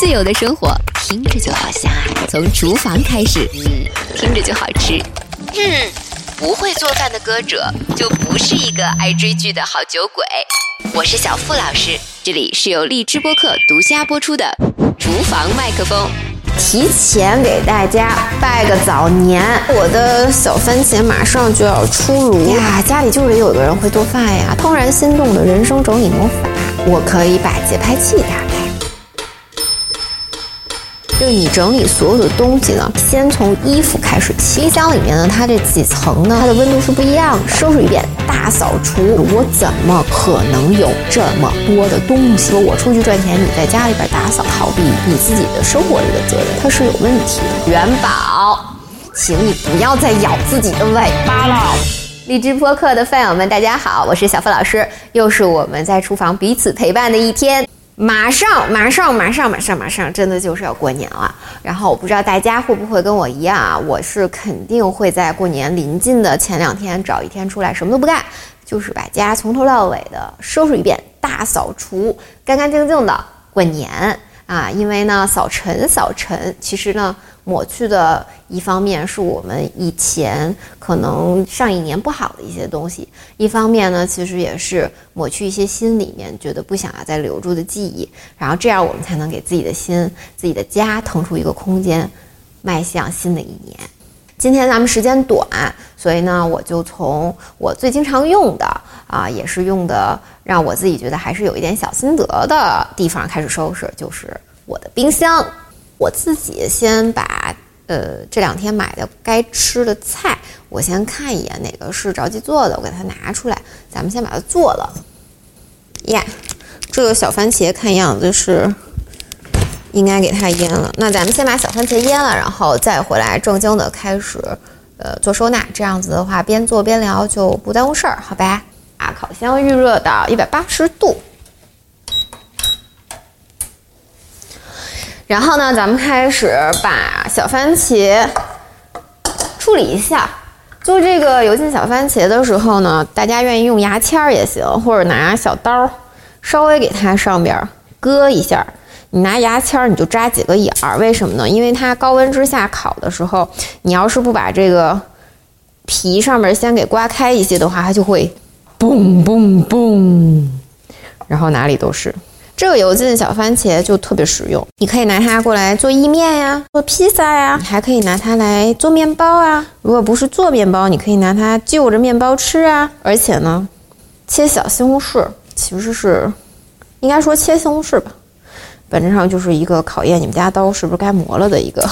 自由的生活，听着就好香啊！从厨房开始，嗯，听着就好吃。嗯，不会做饭的歌者就不是一个爱追剧的好酒鬼。我是小付老师，这里是由荔枝播客独家播出的《厨房麦克风》。提前给大家拜个早年，我的小番茄马上就要出炉呀！家里就得有个人会做饭呀！怦然心动的人生整理魔法，我可以把节拍器打开。就是你整理所有的东西呢，先从衣服开始。冰箱里面呢，它这几层呢，它的温度是不一样的。收拾一遍，大扫除。我怎么可能有这么多的东西？说我出去赚钱，你在家里边打扫，逃避你自己的生活里的责任，它是有问题的。元宝，请你不要再咬自己的尾巴了。荔枝播客的饭友们，大家好，我是小付老师，又是我们在厨房彼此陪伴的一天。马上，马上，马上，马上，马上，真的就是要过年了。然后我不知道大家会不会跟我一样啊？我是肯定会在过年临近的前两天找一天出来，什么都不干，就是把家从头到尾的收拾一遍，大扫除，干干净净的过年啊！因为呢，扫尘，扫尘，其实呢。抹去的一方面是我们以前可能上一年不好的一些东西，一方面呢，其实也是抹去一些心里面觉得不想要再留住的记忆，然后这样我们才能给自己的心、自己的家腾出一个空间，迈向新的一年。今天咱们时间短，所以呢，我就从我最经常用的啊，也是用的让我自己觉得还是有一点小心得的地方开始收拾，就是我的冰箱。我自己先把呃这两天买的该吃的菜，我先看一眼哪个是着急做的，我给它拿出来，咱们先把它做了。呀，这个小番茄看样子是应该给它腌了，那咱们先把小番茄腌了，然后再回来正经的开始呃做收纳，这样子的话边做边聊就不耽误事儿，好吧？啊，烤箱预热到一百八十度。然后呢，咱们开始把小番茄处理一下。做这个油浸小番茄的时候呢，大家愿意用牙签儿也行，或者拿小刀稍微给它上边割一下。你拿牙签儿你就扎几个眼儿，为什么呢？因为它高温之下烤的时候，你要是不把这个皮上面先给刮开一些的话，它就会嘣嘣嘣，然后哪里都是。这个油浸小番茄就特别实用，你可以拿它过来做意面呀，做披萨呀，你还可以拿它来做面包啊。如果不是做面包，你可以拿它就着面包吃啊。而且呢，切小西红柿其实是，应该说切西红柿吧，本质上就是一个考验你们家刀是不是该磨了的一个，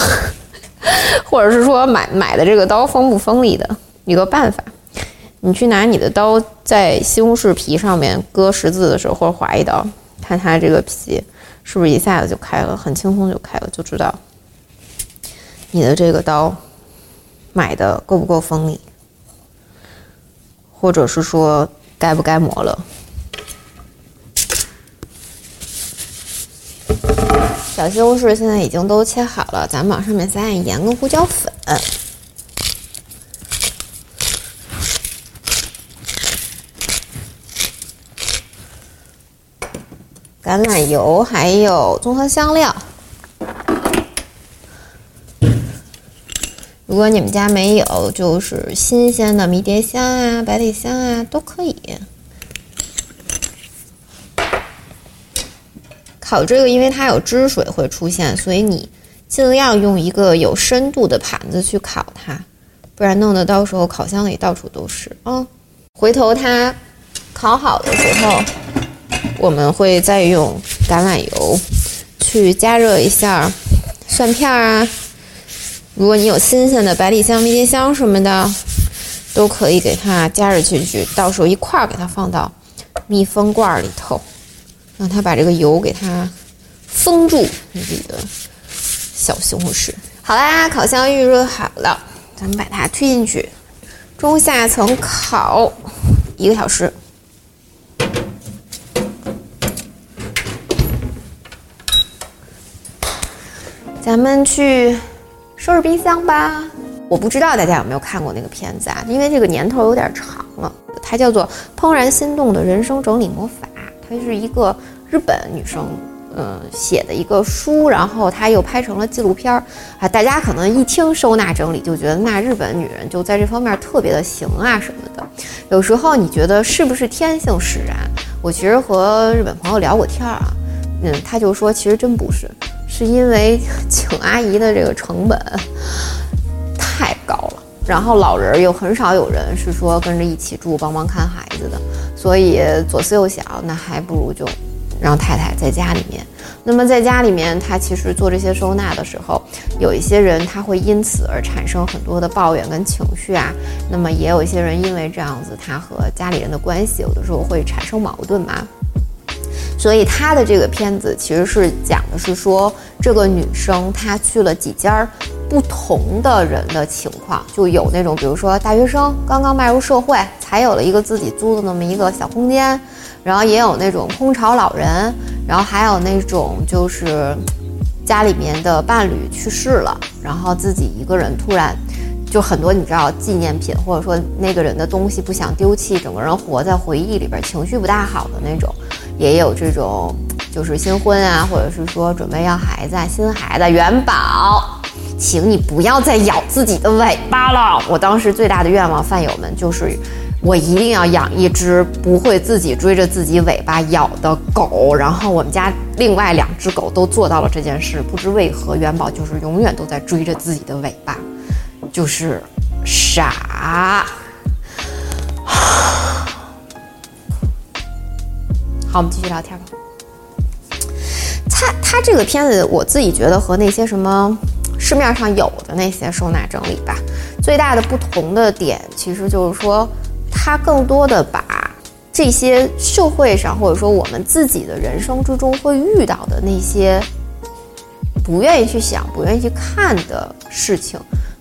或者是说买买的这个刀锋不锋利的一个办法。你去拿你的刀在西红柿皮上面割十字的时候，或者划一刀。看它这个皮是不是一下子就开了，很轻松就开了，就知道你的这个刀买的够不够锋利，或者是说该不该磨了。小西红柿现在已经都切好了，咱们往上面撒点盐跟胡椒粉。橄榄油还有综合香料，如果你们家没有，就是新鲜的迷迭香啊、百里香啊都可以。烤这个，因为它有汁水会出现，所以你尽量用一个有深度的盘子去烤它，不然弄得到时候烤箱里到处都是啊。回头它烤好的时候。我们会再用橄榄油去加热一下蒜片啊。如果你有新鲜的百里香、迷迭香什么的，都可以给它加热进去。到时候一块儿给它放到密封罐里头，让它把这个油给它封住你自己的小西红柿。好啦，烤箱预热好了，咱们把它推进去，中下层烤一个小时。咱们去收拾冰箱吧。我不知道大家有没有看过那个片子啊？因为这个年头有点长了。它叫做《怦然心动的人生整理魔法》，它是一个日本女生嗯写的一个书，然后他又拍成了纪录片儿啊。大家可能一听收纳整理就觉得那日本女人就在这方面特别的行啊什么的。有时候你觉得是不是天性使然？我其实和日本朋友聊过天儿啊，嗯，他就说其实真不是，是因为请阿姨的这个成本太高了。然后老人又很少有人是说跟着一起住帮忙看孩子的，所以左思右想，那还不如就让太太在家里面。那么在家里面，他其实做这些收纳的时候，有一些人他会因此而产生很多的抱怨跟情绪啊。那么也有一些人因为这样子，他和家里人的关系有的时候会产生矛盾嘛。所以他的这个片子其实是讲的是说，这个女生她去了几家不同的人的情况，就有那种比如说大学生刚刚迈入社会，才有了一个自己租的那么一个小空间，然后也有那种空巢老人，然后还有那种就是家里面的伴侣去世了，然后自己一个人突然就很多你知道纪念品或者说那个人的东西不想丢弃，整个人活在回忆里边，情绪不大好的那种。也有这种，就是新婚啊，或者是说准备要孩子、啊，新孩子。元宝，请你不要再咬自己的尾巴了。我当时最大的愿望，饭友们就是，我一定要养一只不会自己追着自己尾巴咬的狗。然后我们家另外两只狗都做到了这件事。不知为何，元宝就是永远都在追着自己的尾巴，就是傻。好，我们继续聊天吧。他他这个片子，我自己觉得和那些什么市面上有的那些收纳整理吧，最大的不同的点，其实就是说，他更多的把这些社会上或者说我们自己的人生之中会遇到的那些不愿意去想、不愿意去看的事情，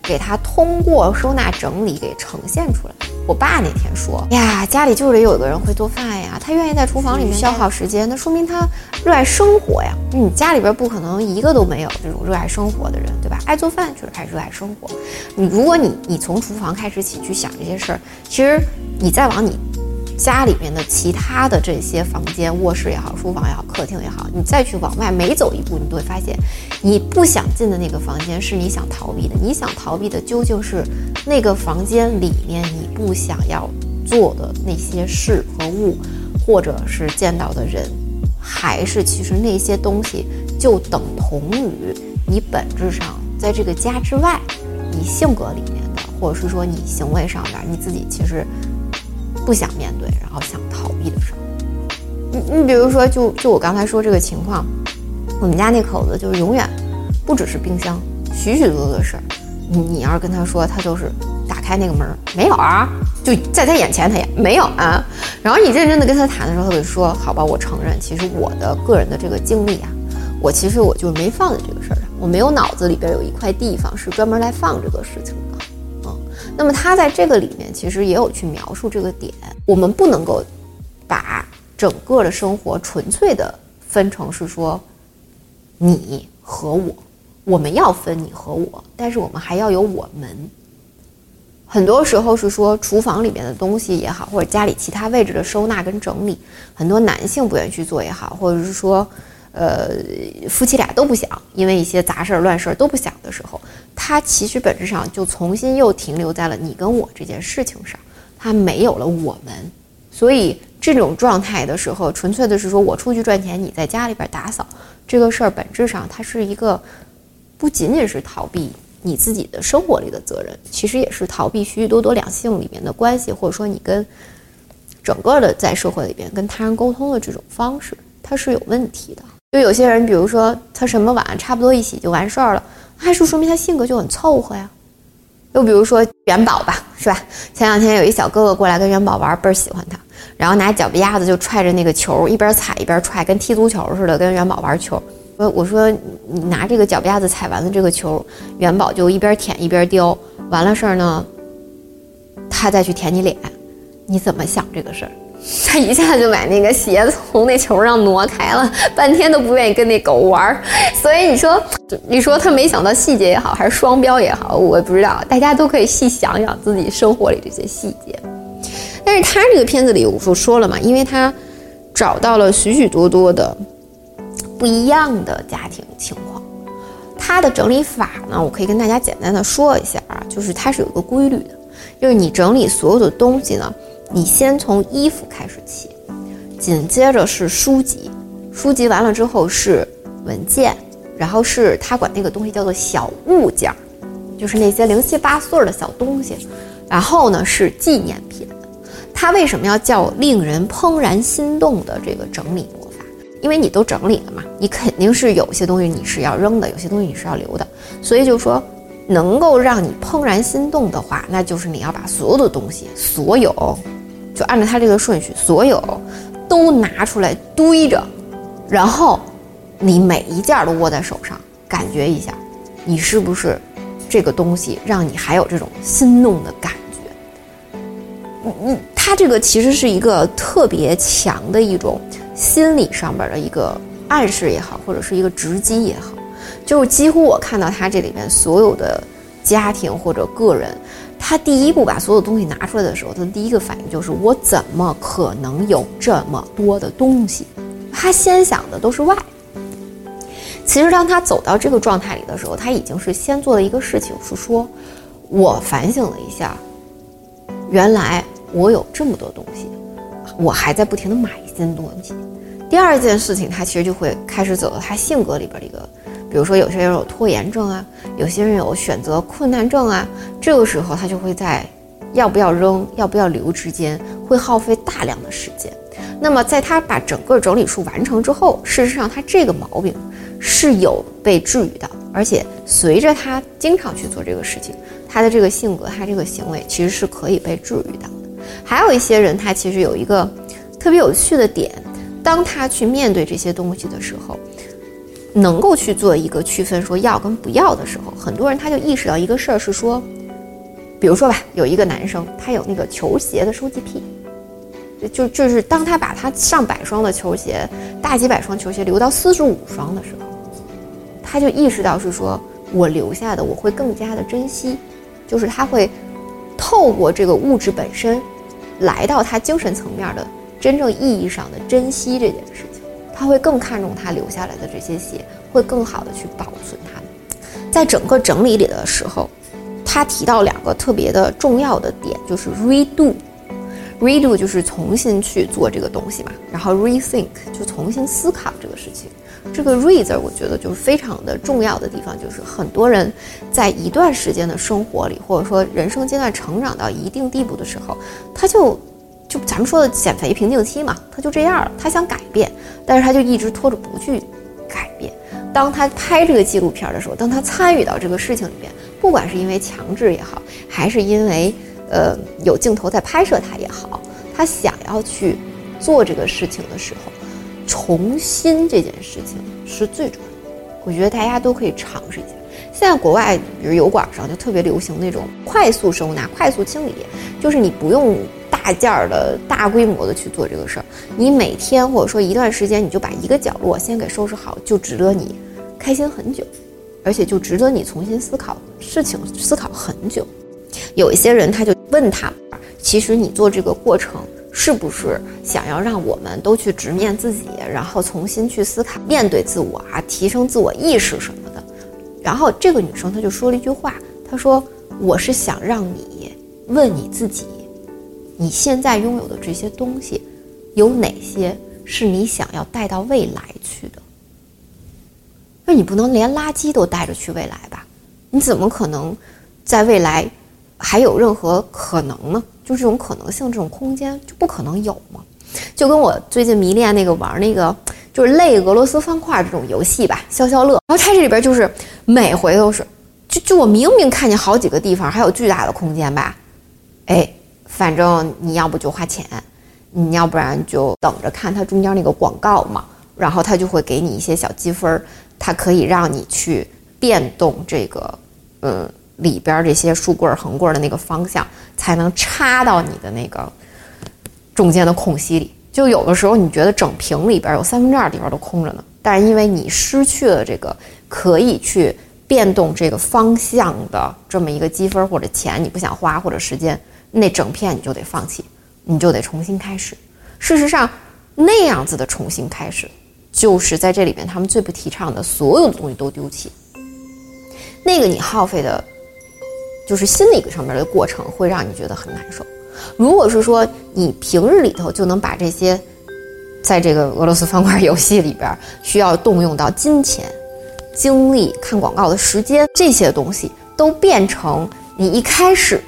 给他通过收纳整理给呈现出来。我爸那天说呀，家里就得有个人会做饭呀，他愿意在厨房里面消耗时间，那说明他热爱生活呀。你家里边不可能一个都没有这种热爱生活的人，对吧？爱做饭就是爱热爱生活。你如果你你从厨房开始起去想这些事儿，其实你再往你。家里面的其他的这些房间，卧室也好，书房也好，客厅也好，你再去往外每走一步，你都会发现，你不想进的那个房间是你想逃避的。你想逃避的究竟是那个房间里面你不想要做的那些事和物，或者是见到的人，还是其实那些东西就等同于你本质上在这个家之外，你性格里面的，或者是说你行为上面你自己其实。不想面对，然后想逃避的事儿。你你比如说，就就我刚才说这个情况，我们家那口子就是永远不只是冰箱，许许多多的事儿。你要是跟他说，他就是打开那个门，没有啊，就在他眼前他也没有啊。然后你认真的跟他谈的时候，他就说，好吧，我承认，其实我的个人的这个经历啊，我其实我就是没放在这个事儿上，我没有脑子里边有一块地方是专门来放这个事情的。那么他在这个里面其实也有去描述这个点，我们不能够把整个的生活纯粹的分成是说你和我，我们要分你和我，但是我们还要有我们。很多时候是说厨房里面的东西也好，或者家里其他位置的收纳跟整理，很多男性不愿意去做也好，或者是说。呃，夫妻俩都不想，因为一些杂事儿、乱事儿都不想的时候，他其实本质上就重新又停留在了你跟我这件事情上，他没有了我们，所以这种状态的时候，纯粹的是说我出去赚钱，你在家里边打扫这个事儿，本质上它是一个不仅仅是逃避你自己的生活里的责任，其实也是逃避许许多多两性里面的关系，或者说你跟整个的在社会里边跟他人沟通的这种方式，它是有问题的。就有些人，比如说他什么碗差不多一洗就完事儿了，还是说明他性格就很凑合呀。又比如说元宝吧，是吧？前两天有一小哥哥过来跟元宝玩，倍儿喜欢他，然后拿脚丫子就踹着那个球，一边踩一边踹，跟踢足球似的，跟元宝玩球。我我说你拿这个脚丫子踩完了这个球，元宝就一边舔一边叼，完了事儿呢，他再去舔你脸，你怎么想这个事儿？他一下就把那个鞋从那球上挪开了，半天都不愿意跟那狗玩儿。所以你说，你说他没想到细节也好，还是双标也好，我也不知道。大家都可以细想想自己生活里这些细节。但是他这个片子里，我说说了嘛，因为他找到了许许多多的不一样的家庭情况。它的整理法呢，我可以跟大家简单的说一下啊，就是它是有一个规律的，就是你整理所有的东西呢，你先从衣服开始起，紧接着是书籍，书籍完了之后是文件，然后是他管那个东西叫做小物件儿，就是那些零七八碎儿的小东西，然后呢是纪念品。它为什么要叫令人怦然心动的这个整理魔法？因为你都整理了嘛，你肯定是有些东西你是要扔的，有些东西你是要留的。所以就说，能够让你怦然心动的话，那就是你要把所有的东西，所有，就按照它这个顺序，所有都拿出来堆着，然后你每一件都握在手上，感觉一下，你是不是这个东西让你还有这种心动的感觉？你你。它这个其实是一个特别强的一种心理上边的一个暗示也好，或者是一个直击也好，就几乎我看到他这里面所有的家庭或者个人，他第一步把所有东西拿出来的时候，他的第一个反应就是我怎么可能有这么多的东西？他先想的都是外。其实当他走到这个状态里的时候，他已经是先做了一个事情，是说我反省了一下，原来。我有这么多东西，我还在不停的买新东西。第二件事情，他其实就会开始走到他性格里边的一个，比如说有些人有拖延症啊，有些人有选择困难症啊。这个时候，他就会在要不要扔、要不要留之间，会耗费大量的时间。那么，在他把整个整理术完成之后，事实上他这个毛病是有被治愈的，而且随着他经常去做这个事情，他的这个性格、他这个行为其实是可以被治愈的。还有一些人，他其实有一个特别有趣的点，当他去面对这些东西的时候，能够去做一个区分，说要跟不要的时候，很多人他就意识到一个事儿是说，比如说吧，有一个男生，他有那个球鞋的收集癖，就就是当他把他上百双的球鞋，大几百双球鞋留到四十五双的时候，他就意识到是说我留下的我会更加的珍惜，就是他会透过这个物质本身。来到他精神层面的真正意义上的珍惜这件事情，他会更看重他留下来的这些鞋，会更好的去保存它。在整个整理里的时候，他提到两个特别的重要的点，就是 redo，redo 就是重新去做这个东西嘛，然后 rethink 就重新思考这个事情。这个 re 字我觉得就是非常的重要的地方，就是很多人在一段时间的生活里，或者说人生阶段成长到一定地步的时候，他就就咱们说的减肥瓶颈期嘛，他就这样了，他想改变，但是他就一直拖着不去改变。当他拍这个纪录片的时候，当他参与到这个事情里面，不管是因为强制也好，还是因为呃有镜头在拍摄他也好，他想要去做这个事情的时候。重新这件事情是最重要的，我觉得大家都可以尝试一下。现在国外，比如油管上就特别流行那种快速收纳、快速清理，就是你不用大件儿的大规模的去做这个事儿，你每天或者说一段时间，你就把一个角落先给收拾好，就值得你开心很久，而且就值得你重新思考事情、思考很久。有一些人他就问他，其实你做这个过程。是不是想要让我们都去直面自己，然后重新去思考、面对自我啊，提升自我意识什么的？然后这个女生她就说了一句话，她说：“我是想让你问你自己，你现在拥有的这些东西，有哪些是你想要带到未来去的？那你不能连垃圾都带着去未来吧？你怎么可能在未来还有任何可能呢？”就这种可能性，这种空间就不可能有吗？就跟我最近迷恋那个玩那个就是类俄罗斯方块这种游戏吧，消消乐。然后它这里边就是每回都是，就就我明明看见好几个地方还有巨大的空间吧，哎，反正你要不就花钱，你要不然就等着看它中间那个广告嘛，然后它就会给你一些小积分，它可以让你去变动这个，嗯。里边这些竖棍、横棍的那个方向，才能插到你的那个中间的空隙里。就有的时候，你觉得整屏里边有三分之二地方都空着呢，但是因为你失去了这个可以去变动这个方向的这么一个积分或者钱，你不想花或者时间，那整片你就得放弃，你就得重新开始。事实上，那样子的重新开始，就是在这里边他们最不提倡的所有的东西都丢弃。那个你耗费的，就是心理上面的过程，会让你觉得很难受。如果是说你平日里头就能把这些，在这个俄罗斯方块游戏里边需要动用到金钱、精力、看广告的时间这些东西，都变成你一开始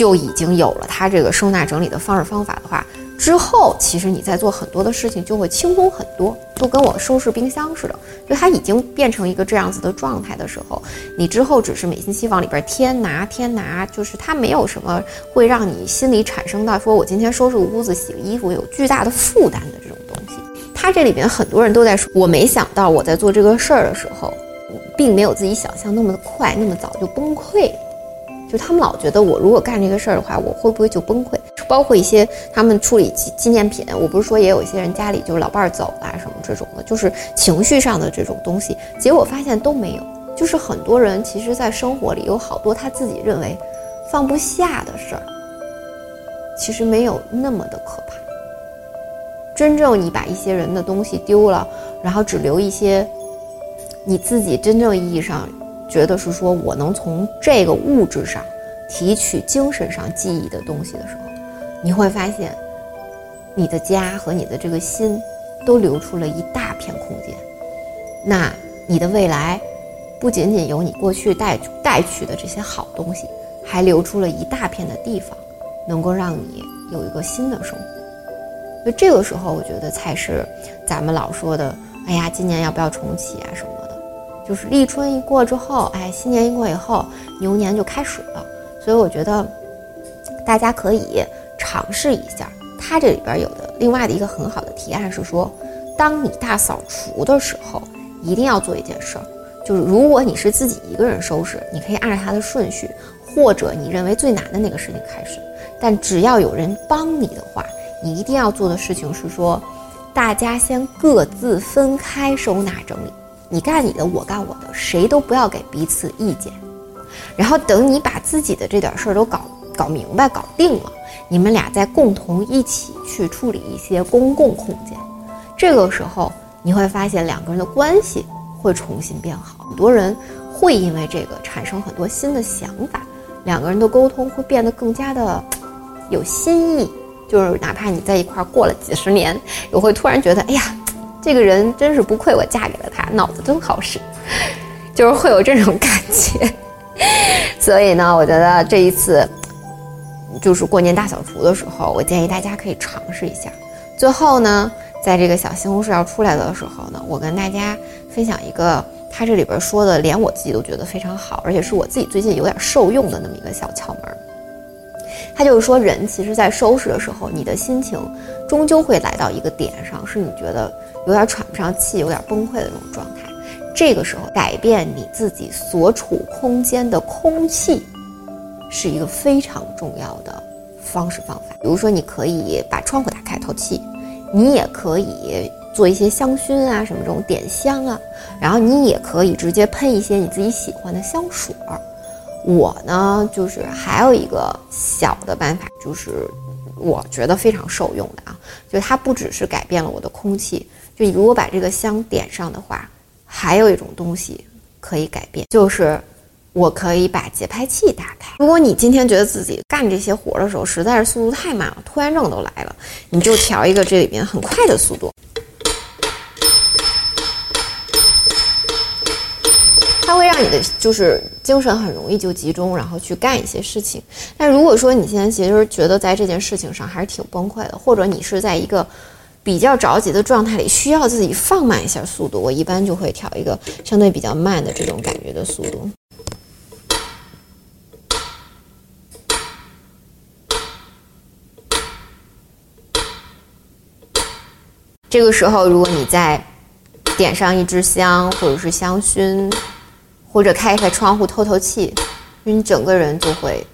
就已经有了它这个收纳整理的方式方法的话。之后，其实你在做很多的事情就会轻松很多，就跟我收拾冰箱似的，就它已经变成一个这样子的状态的时候，你之后只是每星期往里边添拿添拿，就是它没有什么会让你心里产生到说我今天收拾屋子、洗个衣服有巨大的负担的这种东西。它这里边很多人都在说，我没想到我在做这个事儿的时候，并没有自己想象那么的快，那么早就崩溃。就他们老觉得我如果干这个事儿的话，我会不会就崩溃？包括一些他们处理纪纪念品，我不是说也有一些人家里就是老伴儿走了什么这种的，就是情绪上的这种东西，结果发现都没有。就是很多人其实，在生活里有好多他自己认为放不下的事儿，其实没有那么的可怕。真正你把一些人的东西丢了，然后只留一些你自己真正意义上。觉得是说，我能从这个物质上提取精神上记忆的东西的时候，你会发现，你的家和你的这个心都留出了一大片空间。那你的未来不仅仅有你过去带带去的这些好东西，还留出了一大片的地方，能够让你有一个新的生活。所以这个时候，我觉得才是咱们老说的，哎呀，今年要不要重启啊什么。就是立春一过之后，哎，新年一过以后，牛年就开始了。所以我觉得大家可以尝试一下。它这里边有的另外的一个很好的提案是说，当你大扫除的时候，一定要做一件事儿，就是如果你是自己一个人收拾，你可以按照它的顺序，或者你认为最难的那个事情开始。但只要有人帮你的话，你一定要做的事情是说，大家先各自分开收纳整理。你干你的，我干我的，谁都不要给彼此意见。然后等你把自己的这点事儿都搞搞明白、搞定了，你们俩再共同一起去处理一些公共空间。这个时候你会发现两个人的关系会重新变好，很多人会因为这个产生很多新的想法，两个人的沟通会变得更加的有新意。就是哪怕你在一块儿过了几十年，也会突然觉得，哎呀。这个人真是不愧我嫁给了他，脑子真好使，就是会有这种感觉。所以呢，我觉得这一次就是过年大扫除的时候，我建议大家可以尝试一下。最后呢，在这个小西红柿要出来的时候呢，我跟大家分享一个他这里边说的，连我自己都觉得非常好，而且是我自己最近有点受用的那么一个小窍门。他就是说，人其实在收拾的时候，你的心情终究会来到一个点上，是你觉得。有点喘不上气，有点崩溃的那种状态。这个时候，改变你自己所处空间的空气，是一个非常重要的方式方法。比如说，你可以把窗户打开透气，你也可以做一些香薰啊，什么这种点香啊，然后你也可以直接喷一些你自己喜欢的香水儿。我呢，就是还有一个小的办法，就是我觉得非常受用的啊，就它不只是改变了我的空气。就如果把这个香点上的话，还有一种东西可以改变，就是我可以把节拍器打开。如果你今天觉得自己干这些活的时候实在是速度太慢了，拖延症都来了，你就调一个这里边很快的速度，它会让你的就是精神很容易就集中，然后去干一些事情。但如果说你现在其实觉得在这件事情上还是挺崩溃的，或者你是在一个。比较着急的状态里，需要自己放慢一下速度。我一般就会调一个相对比较慢的这种感觉的速度。这个时候，如果你再点上一支香，或者是香薰，或者开开窗户透透气，你整个人就会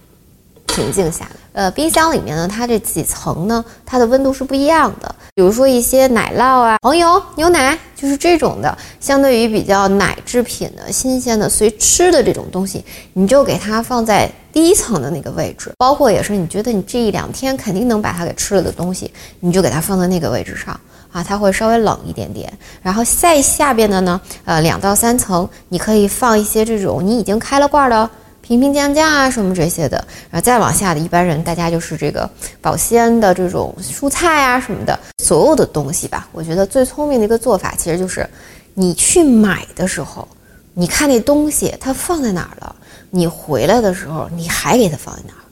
平静下来。呃，冰箱里面呢，它这几层呢，它的温度是不一样的。比如说一些奶酪啊、黄油、牛奶，就是这种的，相对于比较奶制品的新鲜的随吃的这种东西，你就给它放在第一层的那个位置。包括也是，你觉得你这一两天肯定能把它给吃了的东西，你就给它放在那个位置上啊，它会稍微冷一点点。然后再下边的呢，呃，两到三层，你可以放一些这种你已经开了罐的瓶瓶酱酱啊什么这些的。然后再往下的一般人，大家就是这个保鲜的这种蔬菜啊什么的，所有的东西吧。我觉得最聪明的一个做法，其实就是你去买的时候，你看那东西它放在哪儿了，你回来的时候你还给它放在哪儿。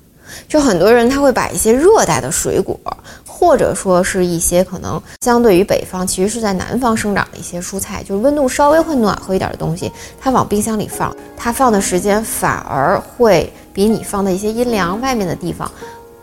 就很多人他会把一些热带的水果，或者说是一些可能相对于北方，其实是在南方生长的一些蔬菜，就是温度稍微会暖和一点的东西，它往冰箱里放，它放的时间反而会比你放在一些阴凉外面的地方，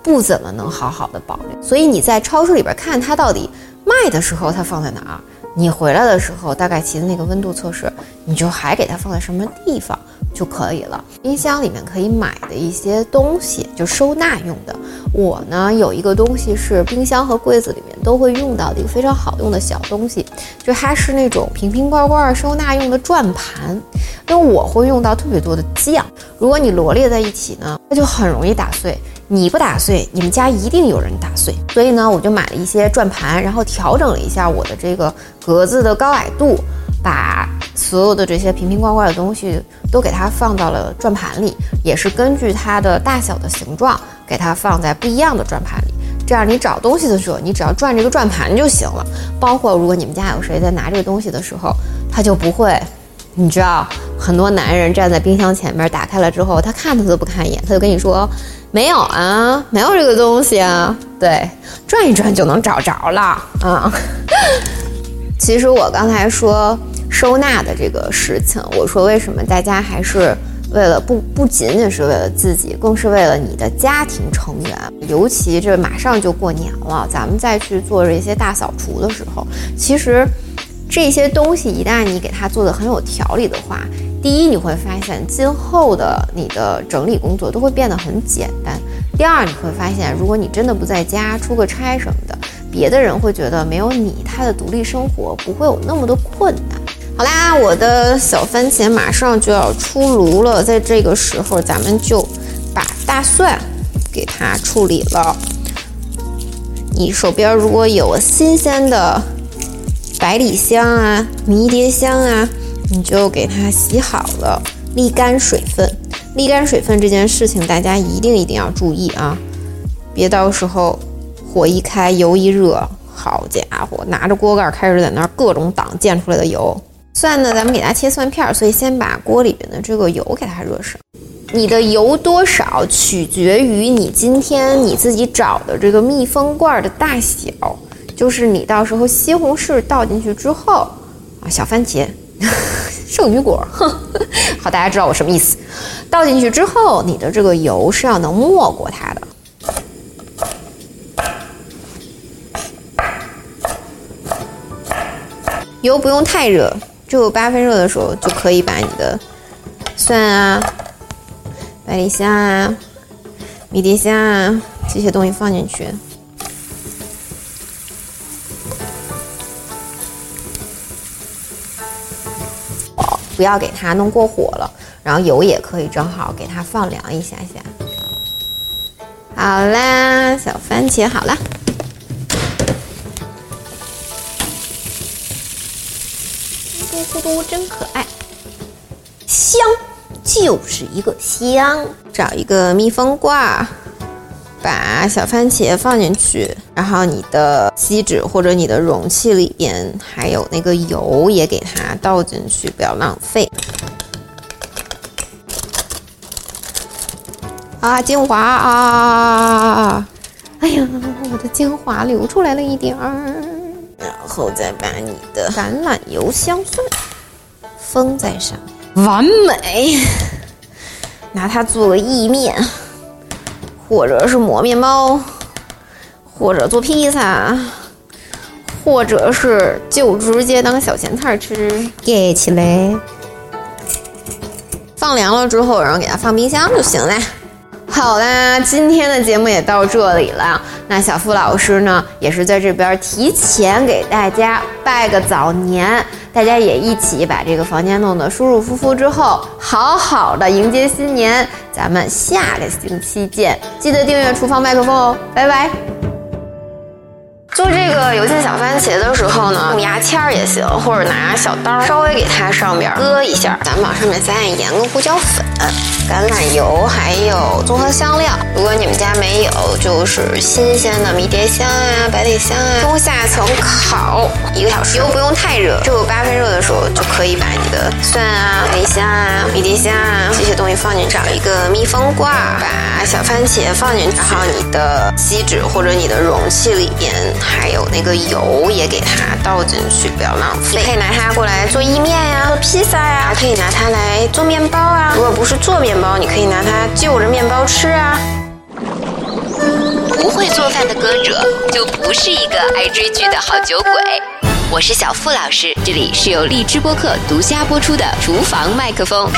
不怎么能好好的保留。所以你在超市里边看它到底卖的时候它放在哪儿，你回来的时候大概其的那个温度测试，你就还给它放在什么地方。就可以了。冰箱里面可以买的一些东西，就收纳用的。我呢有一个东西是冰箱和柜子里面都会用到的一个非常好用的小东西，就它是那种瓶瓶罐罐收纳用的转盘。因为我会用到特别多的酱，如果你罗列在一起呢，它就很容易打碎。你不打碎，你们家一定有人打碎。所以呢，我就买了一些转盘，然后调整了一下我的这个格子的高矮度。把所有的这些瓶瓶罐罐的东西都给它放到了转盘里，也是根据它的大小的形状给它放在不一样的转盘里。这样你找东西的时候，你只要转这个转盘就行了。包括如果你们家有谁在拿这个东西的时候，他就不会，你知道，很多男人站在冰箱前面打开了之后，他看他都不看一眼，他就跟你说没有啊，没有这个东西啊。对，转一转就能找着了啊。其实我刚才说。收纳的这个事情，我说为什么大家还是为了不不仅仅是为了自己，更是为了你的家庭成员。尤其这马上就过年了，咱们再去做这些大扫除的时候，其实这些东西一旦你给它做的很有条理的话，第一你会发现今后的你的整理工作都会变得很简单。第二你会发现，如果你真的不在家，出个差什么的，别的人会觉得没有你，他的独立生活不会有那么多困难。好啦，我的小番茄马上就要出炉了，在这个时候，咱们就把大蒜给它处理了。你手边如果有新鲜的百里香啊、迷迭香啊，你就给它洗好了，沥干水分。沥干水分这件事情，大家一定一定要注意啊，别到时候火一开，油一热，好家伙，拿着锅盖开始在那儿各种挡溅出来的油。蒜呢，咱们给它切蒜片儿，所以先把锅里边的这个油给它热上。你的油多少取决于你今天你自己找的这个密封罐的大小，就是你到时候西红柿倒进去之后啊，小番茄、圣女果，好，大家知道我什么意思。倒进去之后，你的这个油是要能没过它的，油不用太热。就八分热的时候，就可以把你的蒜啊、百里香啊、迷迭香啊这些东西放进去，不要给它弄过火了。然后油也可以正好给它放凉一下下。好啦，小番茄好了。嘟嘟真可爱，香就是一个香。找一个密封罐，把小番茄放进去，然后你的锡纸或者你的容器里边还有那个油也给它倒进去，不要浪费。啊，精华啊！哎呀，我的精华流出来了一点儿。然后再把你的橄榄油、香蒜封在上面，完美。拿它做个意面，或者是抹面包，或者做披萨，或者是就直接当小咸菜吃，盖起来，放凉了之后，然后给它放冰箱就行了。好啦，今天的节目也到这里了。那小付老师呢，也是在这边提前给大家拜个早年，大家也一起把这个房间弄得舒舒服服之后，好好的迎接新年。咱们下个星期见，记得订阅厨房麦克风哦，拜拜。做这个油浸小番茄的时候呢，用牙签儿也行，或者拿小刀稍微给它上边割一下，咱们往上面撒点盐跟胡椒粉、橄榄油，还有综合香料。如果你们家没有，就是新鲜的迷迭香啊、百里香啊，中下层烤一个小时，油不用太热，只有八分热的时候就可以把你的蒜啊、百里香啊、迷迭香啊这些东西放进去，找一个密封罐，把小番茄放进去，然后你的锡纸或者你的容器里边。还有那个油也给它倒进去，不要浪费。可以拿它过来做意面呀，做披萨呀，还可以拿它来做面包啊。如果不是做面包，你可以拿它就着面包吃啊。不会做饭的歌者就不是一个爱追剧的好酒鬼。我是小付老师，这里是由荔枝播客独家播出的厨房麦克风。